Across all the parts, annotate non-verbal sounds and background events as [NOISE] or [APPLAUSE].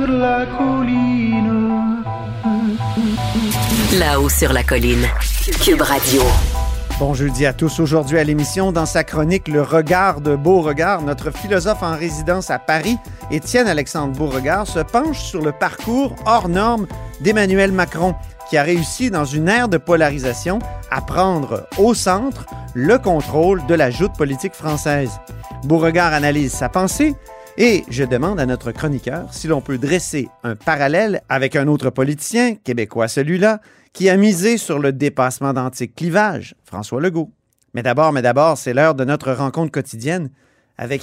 sur la colline. Là-haut sur la colline. Cube Radio. Bon jeudi à tous. Aujourd'hui à l'émission, dans sa chronique Le regard de Beauregard, notre philosophe en résidence à Paris, Étienne Alexandre Beauregard, se penche sur le parcours hors norme d'Emmanuel Macron, qui a réussi dans une ère de polarisation à prendre au centre le contrôle de la joute politique française. Beauregard analyse sa pensée et je demande à notre chroniqueur si l'on peut dresser un parallèle avec un autre politicien, québécois celui-là, qui a misé sur le dépassement d'antiques clivages, François Legault. Mais d'abord, mais d'abord, c'est l'heure de notre rencontre quotidienne avec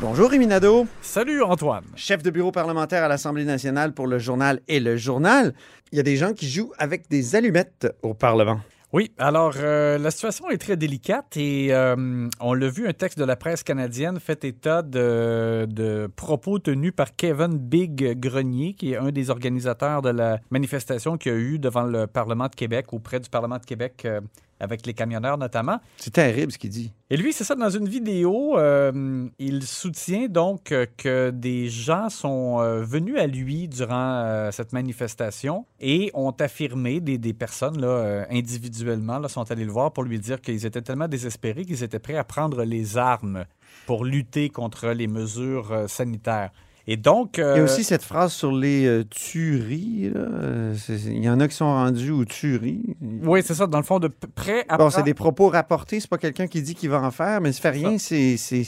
Bonjour Rémi Nadeau, Salut, Antoine. chef de bureau parlementaire à l'Assemblée nationale pour le journal et le journal. Il y a des gens qui jouent avec des allumettes au Parlement. Oui, alors euh, la situation est très délicate et euh, on l'a vu, un texte de la presse canadienne fait état de, de propos tenus par Kevin Big Grenier, qui est un des organisateurs de la manifestation qu'il y a eu devant le Parlement de Québec, auprès du Parlement de Québec, euh, avec les camionneurs notamment. C'est terrible ce qu'il dit. Et lui, c'est ça, dans une vidéo, euh, il soutient donc euh, que des gens sont euh, venus à lui durant euh, cette manifestation et ont affirmé, des, des personnes là, individuellement là, sont allées le voir pour lui dire qu'ils étaient tellement désespérés qu'ils étaient prêts à prendre les armes pour lutter contre les mesures sanitaires. Et donc... Il y euh, a aussi cette phrase sur les euh, tueries. là. Euh, Il y en a qui sont rendus aux tueries. Oui, c'est ça, dans le fond, de p- prêt à Bon, c'est des propos rapportés, c'est pas quelqu'un qui dit qu'il va en faire, mais ça fait rien, c'est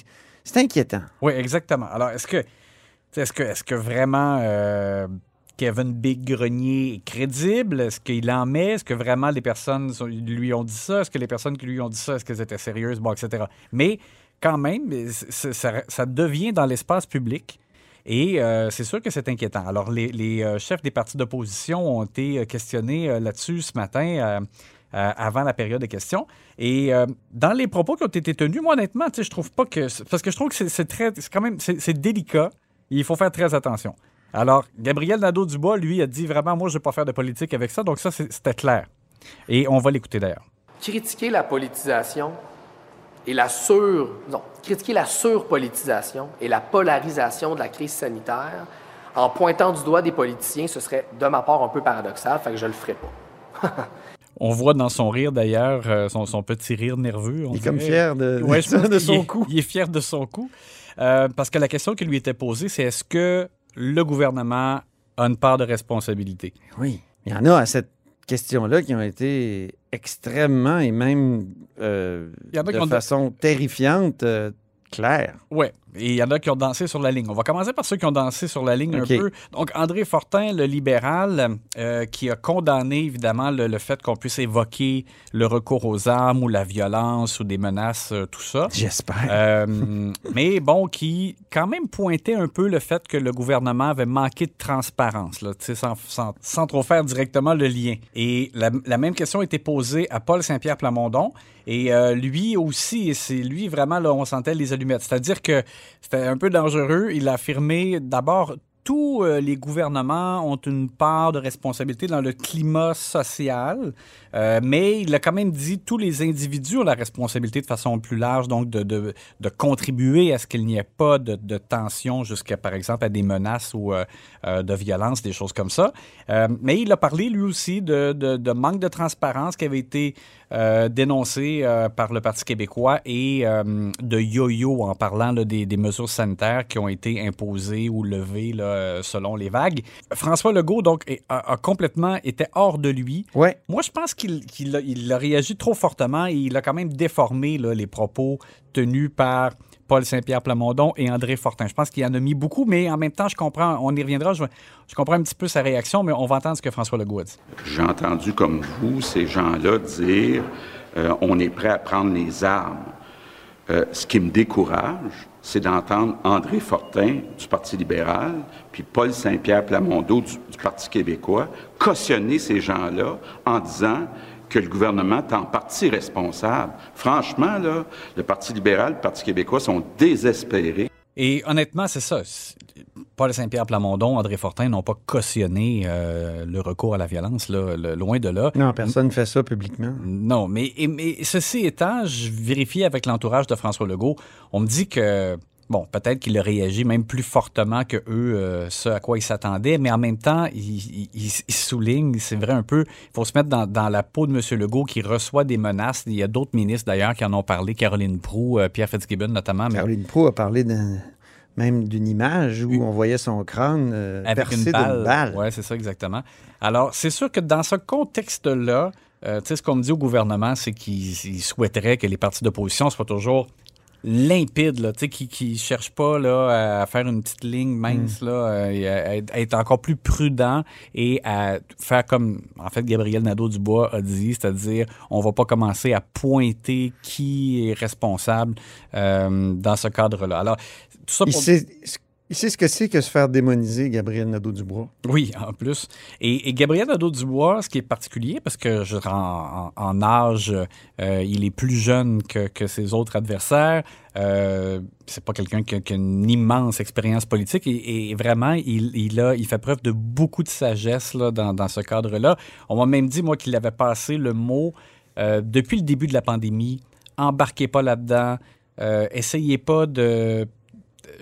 inquiétant. Oui, exactement. Alors, est-ce que, est-ce que, est-ce que vraiment euh, Kevin Big Grenier est crédible? Est-ce qu'il en met? Est-ce que vraiment les personnes lui ont dit ça? Est-ce que les personnes qui lui ont dit ça, est-ce qu'elles étaient sérieuses? Bon, etc. Mais quand même, ça devient dans l'espace public. Et euh, c'est sûr que c'est inquiétant. Alors, les, euh, chefs des partis d'opposition ont été euh, questionnés là-dessus ce matin. avant la période de questions. Et dans les propos qui ont été tenus, moi, honnêtement, je trouve pas que. Parce que je trouve que c'est- très. C'est quand même. C'est délicat. Il faut faire très attention. Alors, Gabriel Nadeau-Dubois, lui, a dit vraiment, moi, je ne vais pas faire de politique avec ça. Donc, ça, c'était clair. Et on va l'écouter d'ailleurs. critiquer la politisation et la sur non, critiquer la surpolitisation et la polarisation de la crise sanitaire en pointant du doigt des politiciens, ce serait de ma part un peu paradoxal, fait que je le ferai pas. [LAUGHS] On voit dans son rire, d'ailleurs, euh, son, son petit rire nerveux. on Il est comme fier de, Ouais, [LAUGHS] son est- coup. Il est fier de son coup. Euh, parce que la question qui lui était posée, c'est est-ce que le gouvernement a une part de responsabilité? Oui. Il y en a à cette question-là qui ont été extrêmement et même euh, de façon terrifiante euh, claire. Oui, et il y en a qui ont dansé sur la ligne. On va commencer par ceux qui ont dansé sur la ligne un peu. Donc, André Fortin, le libéral, euh, qui a condamné évidemment le, le fait qu'on puisse évoquer le recours aux armes ou la violence ou des menaces, euh, tout ça. J'espère. Euh, mais bon, qui quand même pointait un peu le fait que le gouvernement avait manqué de transparence, là, sans, sans- sans trop faire directement le lien. Et la, la même question a été posée à Paul Saint-Pierre Plamondon. Et lui aussi, c'est lui vraiment, là, on sentait les allumettes. C'est-à-dire que c'était un peu dangereux. Il a affirmé d'abord tous euh, les gouvernements ont une part de responsabilité dans le climat social, euh, mais il a quand même dit tous les individus ont la responsabilité de façon plus large, donc de, contribuer à ce qu'il n'y ait pas de, de tension jusqu'à, par exemple, à des menaces ou euh, de violence, des choses comme ça. Mais il a parlé, lui aussi, de, manque de transparence qui avait été dénoncé par le Parti québécois et de yo-yo en parlant des, mesures sanitaires qui ont été imposées ou levées euh, selon les vagues. François Legault, donc, a, a complètement été hors de lui. Ouais. Moi, je pense qu'il a, il a réagi trop fortement et il a quand même déformé là, les propos tenus par Paul Saint-Pierre Plamondon et André Fortin. Je pense qu'il en a mis beaucoup, mais en même temps, je comprends, on y reviendra, je, je comprends un petit peu sa réaction, mais on va entendre ce que François Legault a dit. J'ai entendu comme vous ces gens-là dire euh, on est prêt à prendre les armes. Euh, ce qui me décourage, c'est d'entendre André Fortin du Parti libéral, puis Paul Saint-Pierre Plamondon du, Parti québécois cautionner ces gens-là en disant que le gouvernement est en partie responsable. Franchement, là, le Parti libéral, le Parti québécois sont désespérés. Et honnêtement, c'est ça. Paul Saint-Pierre Plamondon, André Fortin n'ont pas cautionné euh, le recours à la violence, là, le- loin de là. Non, personne ne fait ça publiquement. Non, mais, et- mais ceci étant, je vérifie avec l'entourage de François Legault, on me dit que, bon, peut-être qu'il a réagi même plus fortement que eux, euh, ce à quoi ils s'attendaient, mais en même temps, il, il- il- il souligne, c'est vrai un peu, il faut se mettre dans, dans la peau de M. Legault qui reçoit des menaces. Il y a d'autres ministres d'ailleurs qui en ont parlé, Caroline Proux, euh, Pierre Fitzgibbon notamment. mais- Caroline Proux a parlé d'un- même d'une image où on voyait son crâne euh, avec percé une balle. d'une balle. Oui, c'est ça exactement. Alors, c'est sûr que dans ce contexte-là, euh, tu sais, ce qu'on me dit au gouvernement, c'est qu'ils ils souhaiteraient que les partis d'opposition soient toujours limpides, là, qui qui cherchent pas là, à faire une petite ligne mince, là, euh, et à, être- à être encore plus prudent et à faire comme, en fait, Gabriel Nadeau-Dubois a dit, c'est-à-dire, on va pas commencer à pointer qui est responsable euh, dans ce cadre-là. Alors, tout ça Il pour... sait, il sait ce que c'est que se faire démoniser, Gabriel Nadeau-Dubois. Oui, en plus. Et, Gabriel Nadeau-Dubois, ce qui est particulier, parce que je, en, en- âge, euh, il est plus jeune que, ses autres adversaires. Euh, c'est pas quelqu'un qui, a une immense expérience politique et, vraiment, il, a, il fait preuve de beaucoup de sagesse là, dans, dans ce cadre-là. On m'a même dit, moi, qu'il avait passé le mot euh, depuis le début de la pandémie, embarquez pas là-dedans, euh, essayez pas de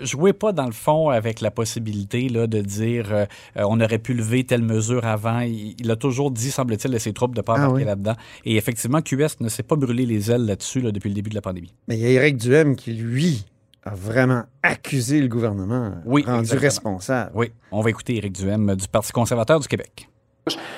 jouez pas dans le fond avec la possibilité là, de dire euh, euh, on aurait pu lever telle mesure avant. Il, il a toujours dit, semble-t-il, à ses troupes de ne pas Ah embarquer oui. là-dedans. Et effectivement, QS ne s'est pas brûlé les ailes là-dessus là, depuis le début de la pandémie. Mais il y a Éric Duhem qui, lui, a vraiment accusé le gouvernement, Oui, rendu exactement. responsable. Oui, on va écouter Éric Duhem du Parti conservateur du Québec.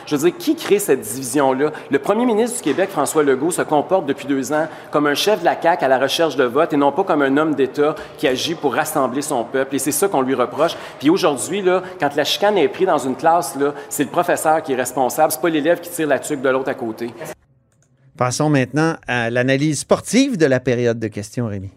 Je veux dire, qui crée cette division-là? Le premier ministre du Québec, François Legault, se comporte depuis deux ans comme un chef de la CAQ à la recherche de vote et non pas comme un homme d'État qui agit pour rassembler son peuple. Et c'est ça qu'on lui reproche. Puis aujourd'hui, là, quand la chicane est prise dans une classe, c'est le professeur qui est responsable, c'est pas l'élève qui tire la tuque de l'autre à côté. Passons maintenant à l'analyse sportive de la période de questions, Rémi.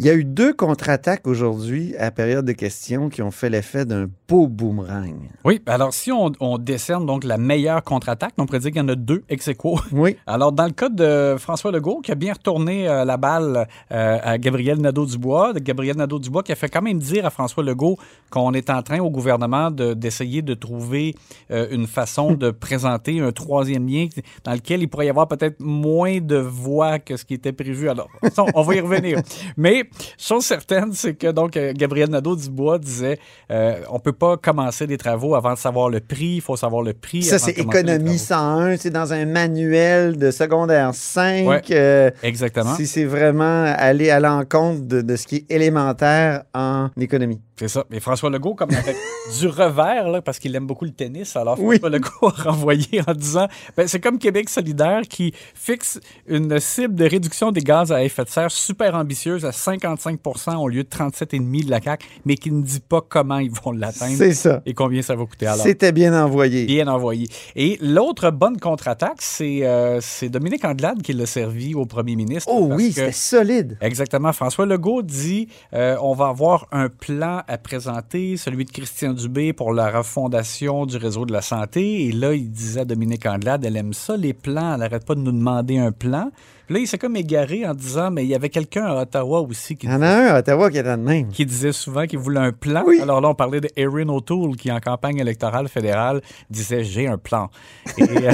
Il y a eu deux contre-attaques aujourd'hui à la période de questions qui ont fait l'effet d'un beau boomerang. Oui, alors si on, on décerne donc la meilleure contre-attaque, on pourrait dire qu'il y en a deux ex aequo. Oui. [LAUGHS] Alors, dans le cas de François Legault, qui a bien retourné euh, la balle euh, à Gabriel Nadeau-Dubois, Gabriel Nadeau-Dubois qui a fait quand même dire à François Legault qu'on est en train au gouvernement de- d'essayer de, trouver euh, une façon [LAUGHS] de présenter un troisième lien dans lequel il pourrait y avoir peut-être moins de voix que ce qui était prévu. Alors, on va y revenir. [LAUGHS] Mais, chose certaine, c'est que donc euh, Gabriel Nadeau-Dubois disait euh, on peut pas commencer des travaux avant de savoir le prix, il faut savoir le prix. Ça, c'est économie travaux. 101, c'est dans un manuel de secondaire 5. Ouais, euh, exactement. Si c'est vraiment aller à l'encontre de, de ce qui est élémentaire en économie. C'est ça. Et François Legault, comme avec [LAUGHS] du revers, là, parce qu'il aime beaucoup le tennis, alors Oui. François Legault a renvoyé en disant ben, c'est comme Québec solidaire qui fixe une cible de réduction des gaz à effet de serre super ambitieuse à 55% au lieu de 37,5 de la CAQ, mais qui ne dit pas comment ils vont l'atteindre. C'est ça. Et combien ça va coûter. Alors, C'était bien envoyé. Bien envoyé. Et l'autre bonne contre-attaque, c'est euh, Dominique Anglade qui l'a servi au premier ministre. Oh oui, c'était solide. Exactement. François Legault dit euh, on va avoir un plan à présenter, celui de Christian Dubé pour la refondation du réseau de la santé. Et là, il disait à Dominique Anglade elle aime ça, les plans. Elle n'arrête pas de nous demander un plan. Là, il s'est comme égaré en disant, mais il y avait quelqu'un à Ottawa aussi qui Il y en a un à Ottawa qui était de même. qui disait souvent qu'il voulait un plan. Oui. Alors là, on parlait de Erin O'Toole, qui, en campagne électorale fédérale, disait J'ai un plan. Et, euh,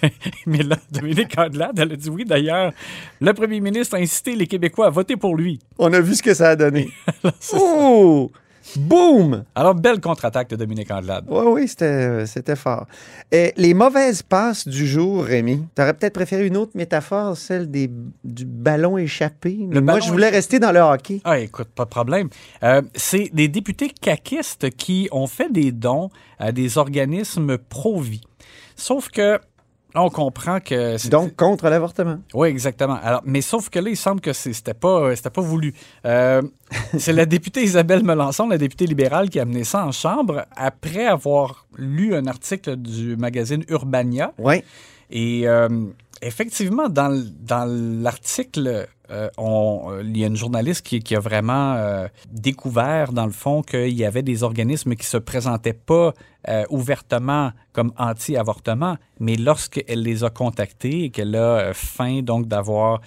[LAUGHS] mais là, Dominique Andelade, elle a dit oui. D'ailleurs, le premier ministre a incité les Québécois à voter pour lui. On a vu ce que ça a donné. [LAUGHS] oh! Boum! Alors, belle contre-attaque de Dominique Andelade. Oui, oui, c'était, c'était fort. Et les mauvaises passes du jour, Rémi, tu aurais peut-être préféré une autre métaphore, celle des, du ballon échappé. Mais Le moi, ballon je voulais échappé. rester dans le hockey. Ah, écoute, pas de problème. Euh, c'est des députés caquistes qui ont fait des dons à des organismes pro-vie. Sauf que, on comprend que... c'est- Donc, contre l'avortement. Oui, exactement. Alors, mais sauf que là, il semble que c'était pas, euh, c'était pas voulu. Euh, [LAUGHS] c'est la députée Isabelle Melançon, la députée libérale, qui a amené ça en chambre après avoir lu un article du magazine Urbania. Oui. Et euh, effectivement, dans, dans l'article, euh, on- euh, il y a une journaliste qui, a vraiment euh, découvert, dans le fond, qu'il y avait des organismes qui se présentaient pas ouvertement comme anti-avortement, mais lorsqu'elle les a contactés et qu'elle a faim donc d'avoir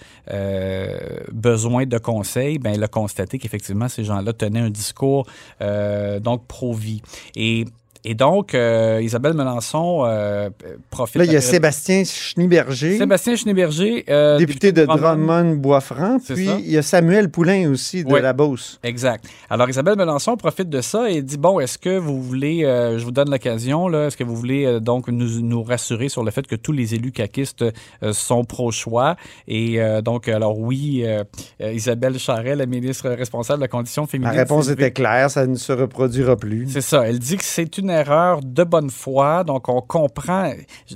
besoin de conseils, ben elle a constaté qu'effectivement ces gens-là tenaient un discours donc pro-vie. Et et donc, euh, Isabelle Melançon euh, profite. Là, il y a de- Sébastien Schneeberger, Sébastien Schneeberger, euh, député de Drummond-Boisfranc. Puis, ça. il y a Samuel Poulain aussi de Oui. la Beauce. Exact. Alors, Isabelle Melançon profite de ça et dit bon, est-ce que vous voulez, euh, je vous donne l'occasion, là, est-ce que vous voulez euh, donc nous, nous rassurer sur le fait que tous les élus caquistes euh, sont pro-choix? Et donc, alors oui, Isabelle Charret, la ministre responsable de la condition La féminine. réponse s'est levée- était claire, ça ne se reproduira plus. C'est ça. Elle dit que c'est une erreur de bonne foi. Donc, on comprend.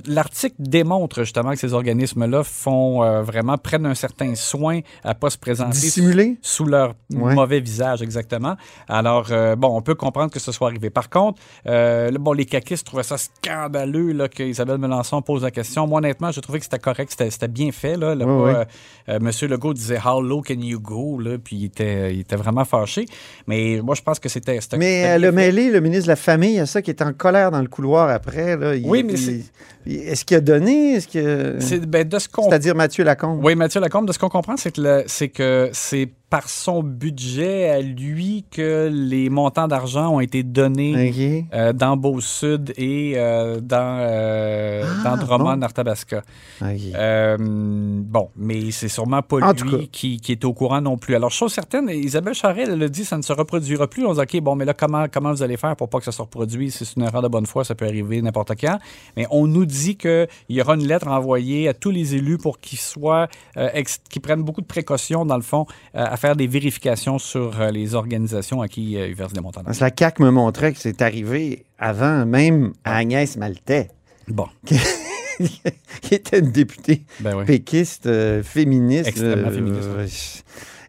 L'article démontre justement que ces organismes-là font euh, vraiment, prennent un certain soin à pas se présenter Dissimuler? sous leur Ouais. mauvais visage, exactement. Alors, euh, bon, on peut comprendre que ce soit arrivé. Par contre, euh, bon, les caquistes trouvaient ça scandaleux là, que Isabelle Melançon pose la question. Moi, honnêtement, j'ai trouvé que c'était correct, c'était bien fait. Là, Là, Ouais, pas, ouais. Monsieur Legault disait How low can you go? Là, puis il était, il était vraiment fâché. Mais moi, je pense que c'était. Mais euh, bien le fait. mêlé, le ministre de la Famille, il y a ça qui est en colère dans le couloir après. Là. Il- Oui, mais c'est- Est-ce qu'il a donné? Est-ce que... C'est ben, de ce qu'on C'est-à-dire Mathieu Lacombe. Oui, Mathieu Lacombe, de ce qu'on comprend, c'est que le- c'est que c'est par son budget à lui que les montants d'argent ont été donnés euh, dans Beau-Sud et euh, dans, euh, Ah, dans Drummond, bon. Arthabasca. Euh, bon, mais c'est sûrement pas En lui qui, qui est au courant non plus. Alors, chose certaine, Isabelle Charest, elle a dit ça ne se reproduira plus. On dit, OK, bon, mais là, comment, comment vous allez faire pour pas que ça se reproduise? Si c'est une erreur de bonne foi, ça peut arriver n'importe quand. Mais on nous dit qu'il y aura une lettre envoyée à tous les élus pour qu'ils soient, qu'ils prennent beaucoup de précautions, dans le fond, à faire des vérifications sur euh, les organisations à qui euh, ils versent des montants d'argent. La CAQ me montrait que c'est arrivé avant même à Agnès Maltais, Bon, [LAUGHS] qui était une députée ben oui. péquiste, euh, féministe. Extrêmement euh, féministe, euh,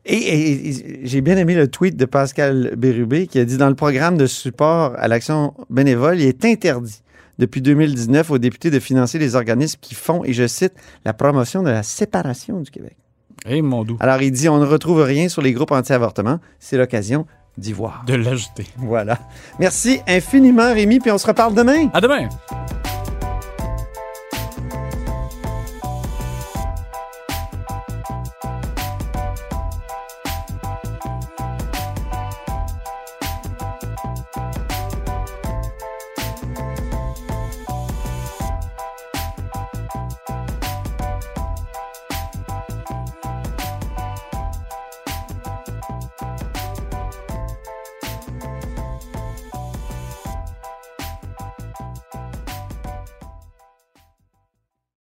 Et, et- et j'ai bien aimé le tweet de Pascal Bérubé qui a dit dans le programme de support à l'action bénévole, il est interdit depuis 2019 aux députés de financer les organismes qui font, et je cite, la promotion de la séparation du Québec. Et mon doux, Alors il dit on ne retrouve rien sur les groupes anti-avortement, c'est l'occasion d'y voir. de l'ajouter. Voilà. Merci infiniment Rémi, puis on se reparle demain. À demain!